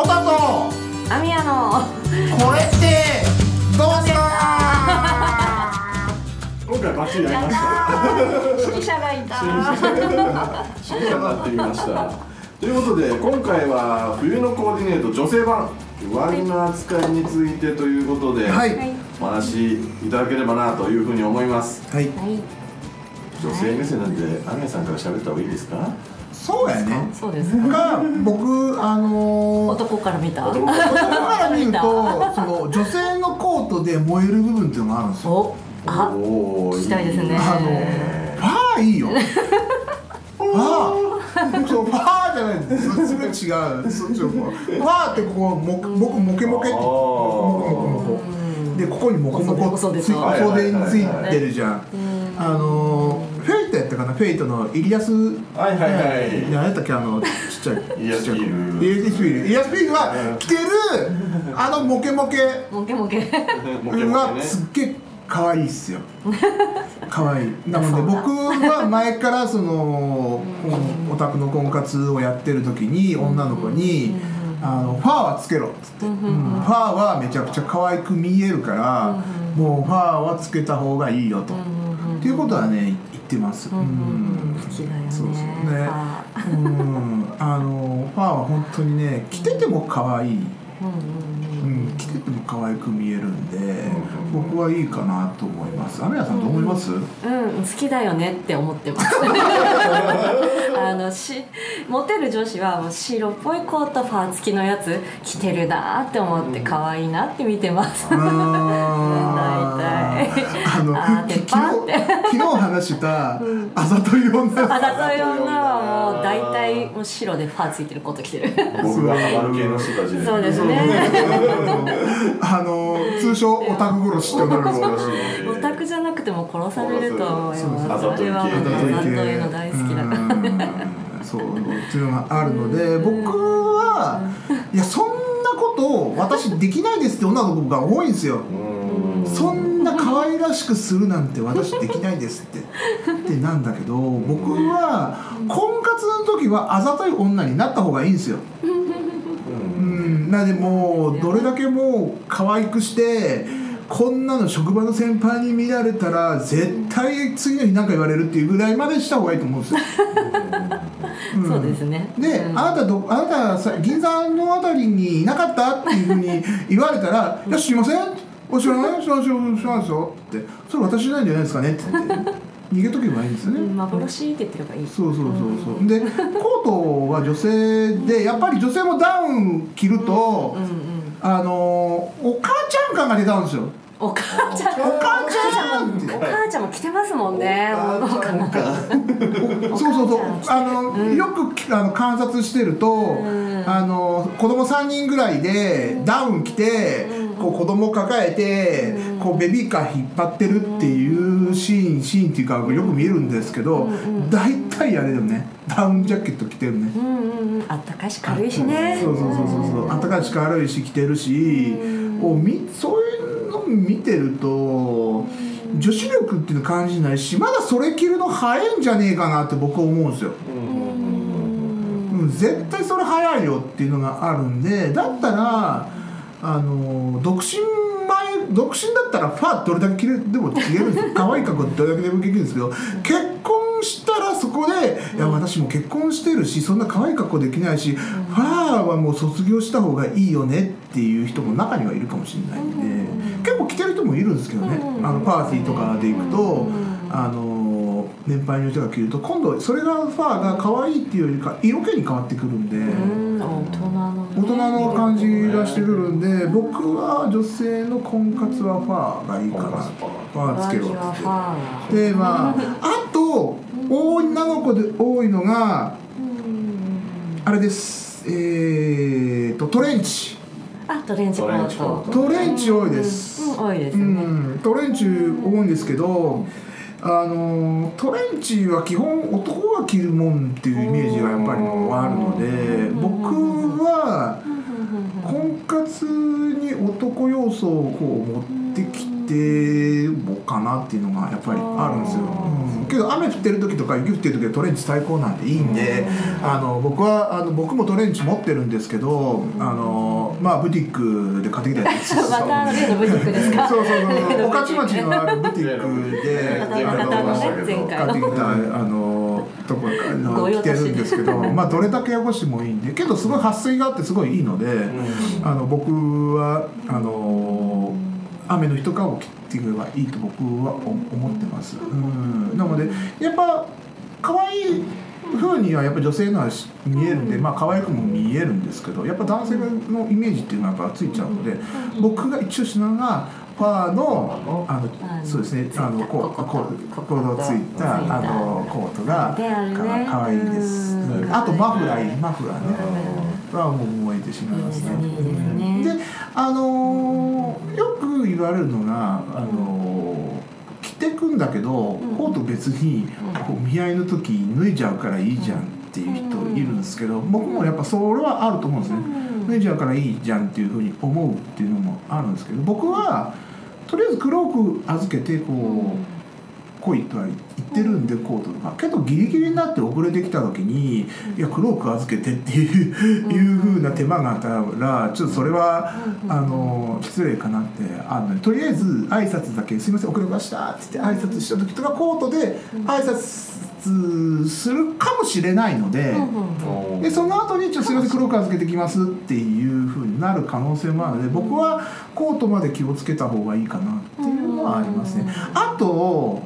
おたとアミヤの。これってどうすか？今回バッチリやりました。指揮者がいた新車になってみました。ということで今回は冬のコーディネート女性版。上着の扱いについてということで、はい。お話しいただければなというふうに思います。はい。はい。女性目線なんでアミヤさんから喋った方がいいですか？そうやね。そうですか。が僕あのー男から見た。男男から見るとその女性のコートで燃える部分っていうのがあるんですよ。おあ聞きたいですね。あのファーいいよ。ファー。そうファーじゃないんです。それ違う。そっちの方。ファーってここも僕モケモケって。モコモコモコでここにモコモコ細でつい細袖についてるじゃん。あの Fateやったかな Fateのイリアスはいはいはい。何やったっけあのちっちゃいイリアスフィール。イリアスフィール。イリアスフィールは着てるあのモケモケ。モケモケ。がすっげえ可愛いっすよ。可愛い。なので僕は前からそのオタクの婚活をやってる時に女の子に「あのファーはつけろ」っつって、うん。ファーはめちゃくちゃ可愛く見えるからもうファーはつけた方がいいよと。っていうことはね言ってます。うん好きだよね。そうそう。ね。あうん。あのファーは本当にね着てても可愛い。うん、着てても可愛く見えるんで、僕はいいかなと思います。アメヤさんどう思います？うん好きだよねって思ってます。あのしモテる女子はもう白っぽいコートファー付きのやつ着てるなって思って可愛いなって見てます。大体あのあ昨日昨日話したあざとい女。あざとい女はもう大体もう白でファーついてるコート着てる。僕がハマる系の人たちで。そうですね。あの通称オタク殺しって呼ばれるの。オタクじゃなくても殺されると思います。それはあざといの大好きだから。うん。そう。っていうのがあるので僕はいやそんなことを私できないですって女の子が多いんですよ。うん。そんな可愛らしくするなんて私できないですって。ってなんだけど僕は婚活の時はあざとい女になった方がいいんですよ。うん、なんでもうどれだけもう可愛くしてこんなの職場の先輩に見られたら絶対次の日何か言われるっていうぐらいまでした方がいいと思うんですよ。ん そうですね。で、うん。あなたどあなたさ銀座のあたりにいなかった？っていうふうに言われたら「いや知りませんお知らない？知らない知らない知らないですよ」って「それ私じゃないんじゃないですかね」って。言って逃げとけばいいんですよね。うん幻って言ってればいい。そうそうそうそう。でコートは女性でやっぱり女性もダウン着ると、あのお母ちゃん感が出たんですよお母ちゃんお母ちゃん。ってお母ちゃん。も着てますもんね。そうそうそう。あの、よくあの観察してると、あの子供3人ぐらいでダウン着て、こう子供抱えて、こうベビーカー引っ張ってるっていうシーンシーンっていうかよく見えるんですけど、大体あれだよね。ダウンジャケット着てるね。うんうんうん。あったかいし軽いしね。そうそうそうそうそう。暖かいし軽いし着てるし、こうみそういうの見てると女子力っていうの感じないしまだそれ着るの早いんじゃねえかなって僕は思うんですよ。うん、絶対それ早いよっていうのがあるんでだったらあの独身前独身だったらファーどれだけ着れでも着れるんですよ。可愛い格好どれだけでも着れるんですけど結婚したらそこで「いや私も結婚してるしそんな可愛い格好できないし、ファーはもう卒業した方がいいよね」っていう人も中にはいるかもしれないんでもいるんですけどね。あのパーティーとかで行くとあの年配の人が着ると今度それがファーが可愛いっていうよりか色気に変わってくるんで。うん。大人の感じがしてくるんで僕は女性の婚活はファーがいいかなファーつけろってでまああと女の子で多いのがあれです。えーとトレンチあトレンチコート。トレンチ多いです。うん多いですうね。んトレンチ多いんですけどあのトレンチは基本男が着るもんっていうイメージがやっぱりあるので僕は婚活に男要素をこう持ってきてもかなっていうのがやっぱりあるんですよ、うん、けど雨降ってる時とか雪降ってる時はトレンチ最高なんでいいんで、あの僕はあの僕もトレンチ持ってるんですけどあのまあブティックで買ってきたやつ また例のブティックですか？そうそうそう御徒町のあるブティックで買ってきたあのとこあの着てるんですけどまあどれだけ汚してもいいんでけどすごい撥水があってすごいいいので、あの僕はあの雨の日とかを着てくればいいと僕は思ってます。うん、なのでやっぱ可愛い風にはやっぱ女性のは見えるんで、まあ可愛くも見えるんですけどやっぱ男性のイメージっていうのはやっぱついちゃうので僕が一応しながらファーのあのそうですねあのこうこうコードついたあのコートがかわいいです。うん。あとマフラーマフラーね。はもう燃えてしまいますね。であのーよく言われるのがあのー着てくんだけどコート別にこう見合いの時脱いじゃうからいいじゃんっていう人いるんですけど僕もやっぱそれはあると思うんですね。脱いじゃうからいいじゃんっていうふうに思うっていうのもあるんですけど僕はとりあえず黒く預けてこう来いとは言ってるんでコートとかけどギリギリになって遅れてきた時にいや黒く預けてっていういうふうな手間があったらちょっとそれはあの失礼かなってあるのでとりあえず挨拶だけ「すいません遅れました」って言って挨拶した時とかコートで挨拶するかもしれないので。でその後にちょっとすみません黒く預けてきますっていうふうになる可能性もあるので僕はコートまで気をつけた方がいいかなっていうのはありますね。あと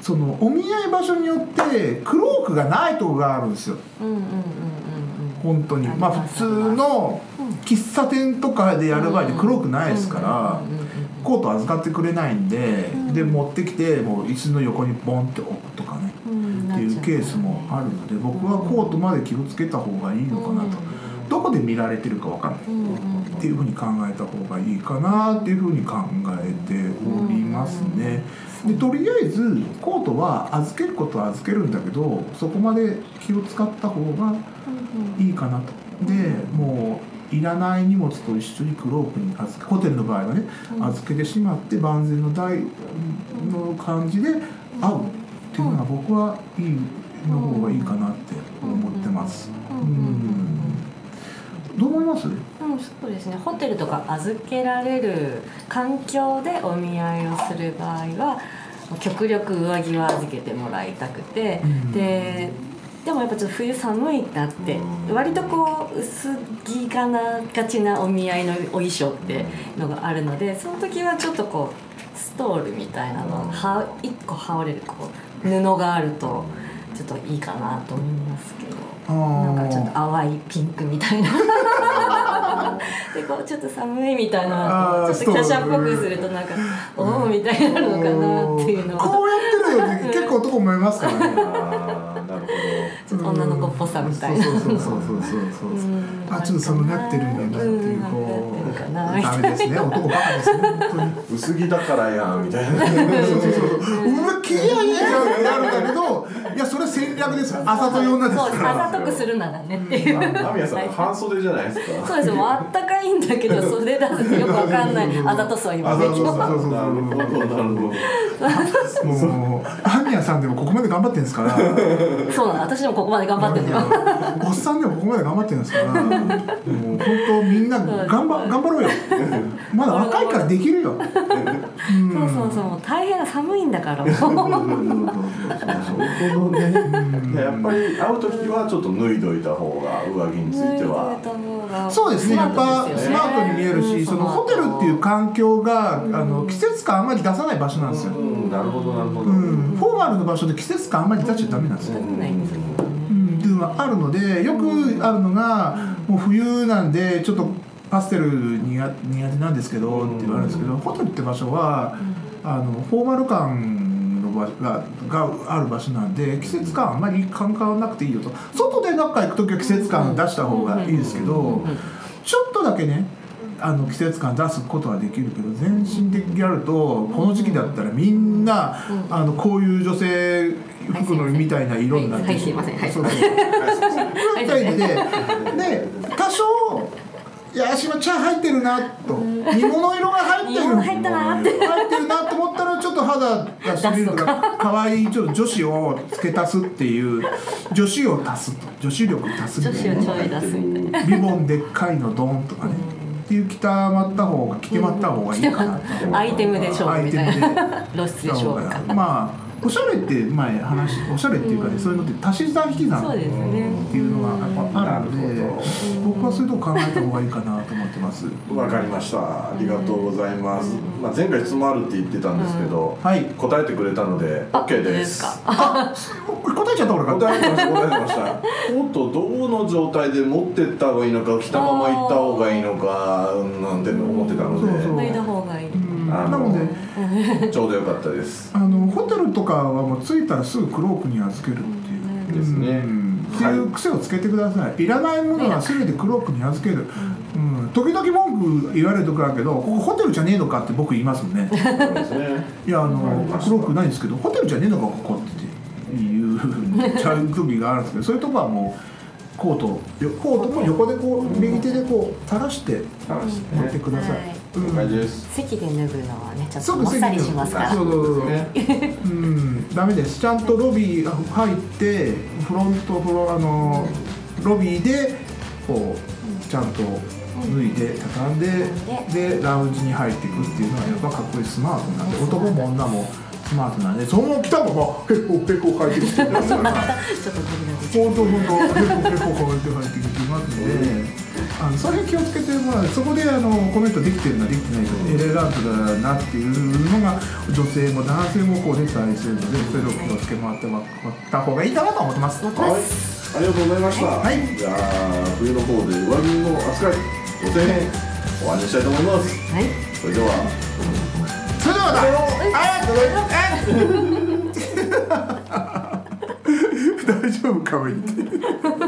そのお見合い場所によってクロークがないとこがあるんですよ。うんうんうんうん本当に。まあ普通の喫茶店とかでやる場合でクロークないですからコート預かってくれないんでで持ってきてもう椅子の横にボンって置くとかねっていうケースもあるので僕はコートまで気をつけた方がいいのかなと。どこで見られてるか分かんない。っていうふうに考えた方がいいかなっていうふうに考えておりますね。でとりあえずコートは預けることは預けるんだけどそこまで気を使った方がいいかなと。でもういらない荷物と一緒にクロークに預けホテルの場合はね預けてしまって万全の台の感じで会うっていうのが僕はいいの方がいいかなって思ってます。うん。どう思います？うん、そうですね。ホテルとか預けられる環境でお見合いをする場合は極力上着は預けてもらいたくて、うん。ででもやっぱちょっと冬寒いなって割とこう薄着がながちなお見合いのお衣装ってのがあるのでその時はちょっとこうストールみたいなのをは1個羽織れるこう布があるとちょっといいかなと思いますけど。あなんかちょっとー淡いピンクみたいな。でこうちょっと寒いみたいなちょっと華奢っぽくするとなんかおおみたいになるのかなっていうのは。こうやってるの結構男思いますからね。女の子っぽさみたいな。そうそうそうそうそうそううん。あちょっと寒がってるんだなっていうこうダメですね男バカですね本当に。ど薄着だからやんみたいな。そうそうそう。うわ気合いいいじゃんってなるんだけどいやそれ戦略ですよ。あざとい女ですそうからあざとくするならね。っていう間宮さん半袖じゃないですか。そうです。もうあったかいんだけど袖出すよくわかんない。あざとさを今ね。あざとそうそうそうそう。なるほどなるほど。もうアンニャさんでもここまで頑張ってるんですから。そうなの。私でもここまで頑張ってるんだよ。おっさんでもここまで頑張ってるんですから。もう本当みんな頑張頑張ろうよ。まだ若いからできるよ。そうそうそう。もう大変な寒いんだから。もうなるほどねやっぱり会う時はちょっと脱いどいた方が上着についてはそうですね。やっぱスマートに見えるし、うんそのホテルっていう環境が、あの季節感あんまり出さない場所なんですよ、うんなるほどなるほど。うん、フォーマルの場所で季節感あんまり出しちゃダメなんですよ、っていうのがあるのでよくあるのがもう冬なんでちょっとパステル苦苦手なんですけどって言われるんですけどホテルって場所はあのフォーマル感の場ががある場所なんで季節感あんまり感わなくていいよと。外で中行く時は季節感出した方がいいですけどちょっとだけねあの季節感出すことはできるけど全身的にやるとこの時期だったらみんなあのこういう女性服のみたいな色になってはいすいませんはいそうで多少いや足の茶入ってるなと。煮物色が入ってる。入ったなって。入ってるなと思ったらちょっと肌出してみるとか。可愛いちょっと女子を付け足すっていう女子を足すと。女子力足す女みたいな。子をちょい出すみたいな。リボンでっかいのドンとかね。っていう着たまった方が着てまった方がいいかなと。アイテムで勝負みたいアイテムで。な露出で勝負か。まあおしゃれって前話おしゃれっていうかね、そういうのって足し算引き算っていうのがあるのでなるほ僕はそういうとこ考えた方がいいかなと思ってます。わかりました。ありがとうございます、まあ、前回質問あるって言ってたんですけど、はい。答えてくれたのであ OK です。あ答えちゃった俺が答えてました答えてました。おっとどの状態で持ってった方がいいのか着たまま行った方がいいのかうんなんて思ってたので。脱いだ方がいいなので。ちょうどよかったです。あのホテルとかはもう着いたらすぐクロークに預けるっていう、ですね。うん。っていう癖をつけてください。いらないものは全てクロークに預ける、うん、時々文句言われるとこあるけどここホテルじゃねえのかって僕言いますもんね。そうですね。いやあのクロークないんですけどホテルじゃねえのかここっていうふうにちゃう時があるんですけどそういうとこはもうコートよコートも横でこう右手でこう垂らして持ってください、はいうん。了解です席で脱ぐのはねちょっともっさりしますから。そうそうそうそう。ね うん、ダメです。ちゃんとロビー入ってフロントフロあのロビーでこうちゃんと脱いで畳んでで。ラウンジに入っていくっていうのはやっぱかっこいいスマートなんで男も女もスマートなんでそのまま来たままへこへこ入ってきてますからちょっとドリ本当本当。へこへこ入って入ってきてますんで。あのそれ気をつけてもらうそこであのコメントできてるなできてないかエレガントだなっていうのが女性も男性もこう出たりするのでそれを気をつけてもらってもらった方がいいかなと思ってます。はいありがとうございました、はいじゃあ冬の方で上着の扱い女性編お話ししたいと思いますはいそれではそれではまたあ 大丈夫かも言って。